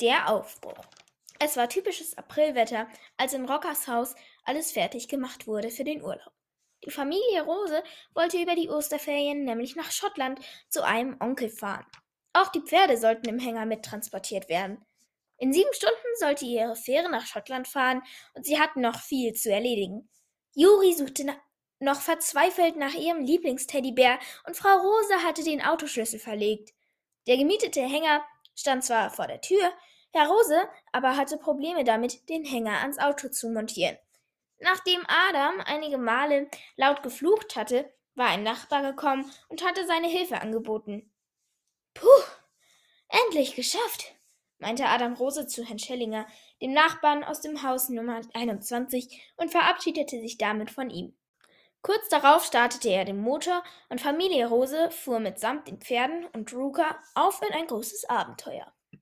Der Aufbruch. Es war typisches Aprilwetter, als in Rockers Haus alles fertig gemacht wurde für den Urlaub. Die Familie Rose wollte über die Osterferien nämlich nach Schottland zu einem Onkel fahren. Auch die Pferde sollten im Hänger mittransportiert werden. In sieben Stunden sollte ihre Fähre nach Schottland fahren und sie hatten noch viel zu erledigen. Juri suchte noch verzweifelt nach ihrem Lieblingsteddybär und Frau Rose hatte den Autoschlüssel verlegt. Der gemietete Hänger stand zwar vor der Tür, Herr Rose aber hatte Probleme damit, den Hänger ans Auto zu montieren. Nachdem Adam einige Male laut geflucht hatte, war ein Nachbar gekommen und hatte seine Hilfe angeboten. Puh, endlich geschafft, meinte Adam Rose zu Herrn Schellinger, dem Nachbarn aus dem Haus Nummer 21, und verabschiedete sich damit von ihm. Kurz darauf startete er den Motor und Familie Rose fuhr mitsamt den Pferden und Ruka auf in ein großes Abenteuer.